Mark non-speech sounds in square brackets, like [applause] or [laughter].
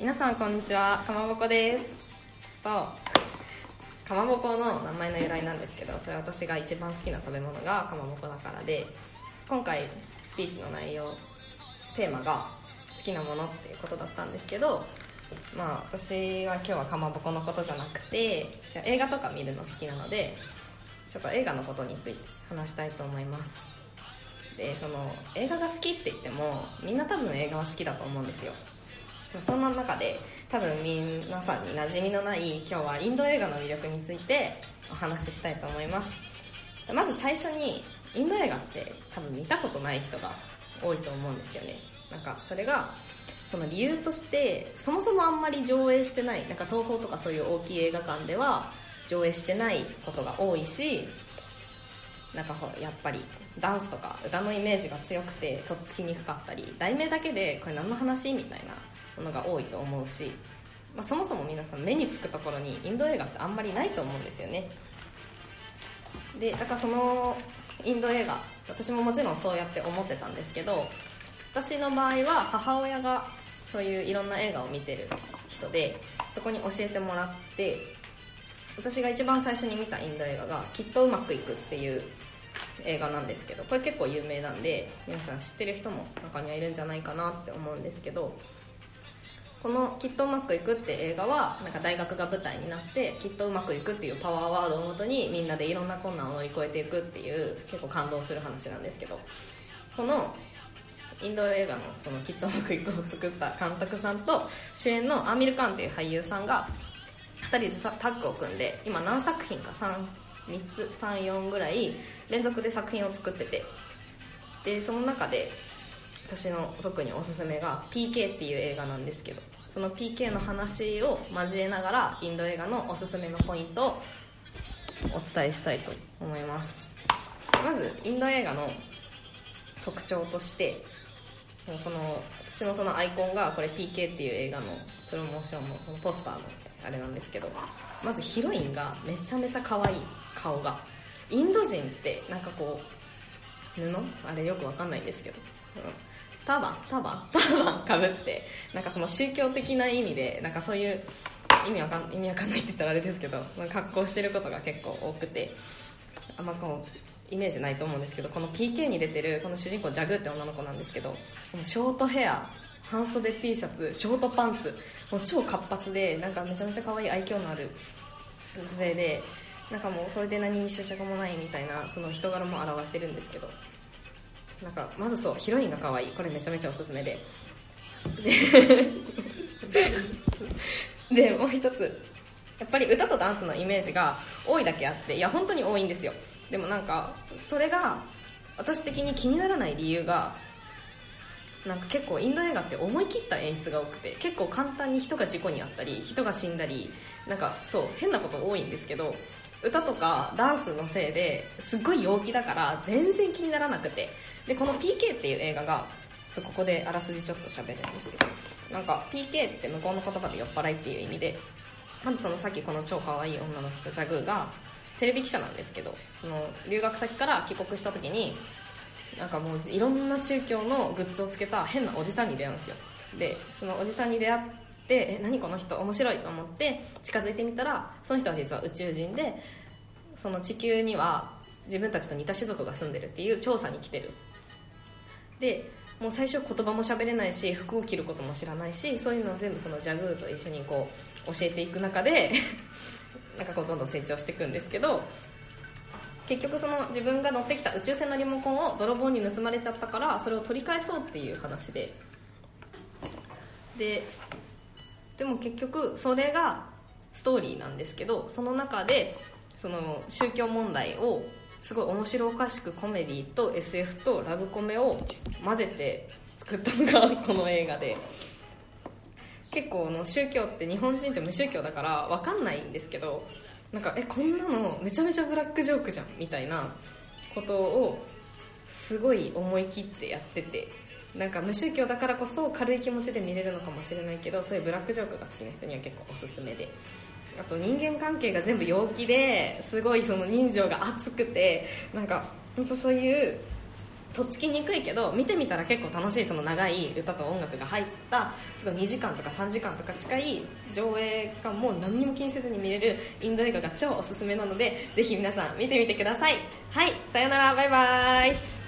皆さんこんにちはかまぼこです。とかまぼこの名前の由来なんですけどそれ私が一番好きな食べ物がかまぼこだからで今回スピーチの内容テーマが好きなものっていうことだったんですけどまあ私は今日はかまぼこのことじゃなくて映画とか見るの好きなのでちょっと映画のことについて話したいと思います。でその映画が好きって言ってもみんな多分映画は好きだと思うんですよ。そんな中で多分皆さんに馴染みのない今日はインド映画の魅力についてお話ししたいと思います。まず最初にインド映画って多分見たことない人が多いと思うんですよね。なんかそれがその理由としてそもそもあんまり上映してないなんか東宝とかそういう大きい映画館では上映してないことが多いしなんかやっぱりダンスとか歌のイメージが強くてとっつきにくかったり題名だけでこれ何の話？みたいなものが多いと思うし、まあ、そもそも皆さん目につくところにインド映画ってあんまりないと思うんですよね。でだからそのインド映画私ももちろんそうやって思ってたんですけど私の場合は母親がそういういろんな映画を見てる人でそこに教えてもらって私が一番最初に見たインド映画が「きっとうまくいく」っていう映画なんですけどこれ結構有名なんで皆さん知ってる人も中にはいるんじゃないかなって思うんですけどこの「きっとうまくいく」って映画はなんか大学が舞台になってきっとうまくいくっていうパワーワードをもとにみんなでいろんな困難を乗り越えていくっていう結構感動する話なんですけど。このインド映画の「そのきっとうまくいく」を作った監督さんと主演のアーミル・カンっていう俳優さんが2人でタッグを組んで今何作品か3334ぐらい連続で作品を作ってて。でその中で私の特におすすめが PK っていう映画なんですけどその PK の話を交えながらインド映画のおすすめのポイントをお伝えしたいと思います。まずインド映画の特徴としてこの私のそのアイコンがこれ PK っていう映画のプロモーションのこのポスターのあれなんですけどまずヒロインがめちゃめちゃ可愛い顔がインド人ってなんかこう布？あれよくわかんないんですけど、ターバンターバンターバンかぶってなんかその宗教的な意味でなんかそういう意味わかん意味わかんないって言ったらあれですけど格好してることが結構多くてあんまこうイメージないと思うんですけどこの PK に出てるこの主人公ジャグって女の子なんですけどこのショートヘア半袖 T シャツショートパンツもう超活発でなんかめちゃめちゃ可愛い愛嬌のある女性でなんかもうそれで何に執着もないみたいなその人柄も表してるんですけどなんかまずそうヒロインが可愛い。これめちゃめちゃおすすめで。でもう一つ。やっぱり歌とダンスのイメージが多いだけあっていや本当に多いんですよ。でもなんかそれが私的に気にならない理由がなんか結構インド映画って思い切った演出が多くて結構簡単に人が事故に遭ったり人が死んだりなんかそう変なこと多いんですけど歌とかダンスのせいですっごい陽気だから全然気にならなくて。でこの PK っていう映画がここであらすじちょっと喋るんですけどなんか PK って向こうの言葉で酔っ払いっていう意味でまずそのさっきこの超可愛い女の人ジャグーがテレビ記者なんですけどその留学先から帰国した時になんかもういろんな宗教のグッズをつけた変なおじさんに出会うんですよ。でそのおじさんに出会っててえ何この人面白いと思って近づいてみたらその人は実は宇宙人でその地球には自分たちと似た種族が住んでるっていう調査に来てる。でもう最初言葉も喋れないし服を着ることも知らないしそういうのを全部そのジャグーと一緒にこう教えていく中で [laughs] なんかこうどんどん成長していくんですけど結局その自分が乗ってきた宇宙船のリモコンを泥棒に盗まれちゃったからそれを取り返そうっていう話で。ででも結局それがストーリーなんですけどその中でその宗教問題をすごい面白おかしくコメディと SF とラブコメを混ぜて作ったのが [laughs] この映画で。結構の宗教って日本人って無宗教だから分かんないんですけどなんかえこんなのめちゃめちゃブラックジョークじゃんみたいなことをすごい思い切ってやってて。なんか無宗教だからこそ軽い気持ちで見れるのかもしれないけどそういうブラックジョークが好きな人には結構おすすめで。あと人間関係が全部陽気ですごいその人情が熱くてなんか本当そういうとっつきにくいけど見てみたら結構楽しいその長い歌と音楽が入ったすごい2時間とか3時間とか近い上映期間も何にも気にせずに見れるインド映画が超おすすめなのでぜひ皆さん見てみてください。はいさよならバイバーイ。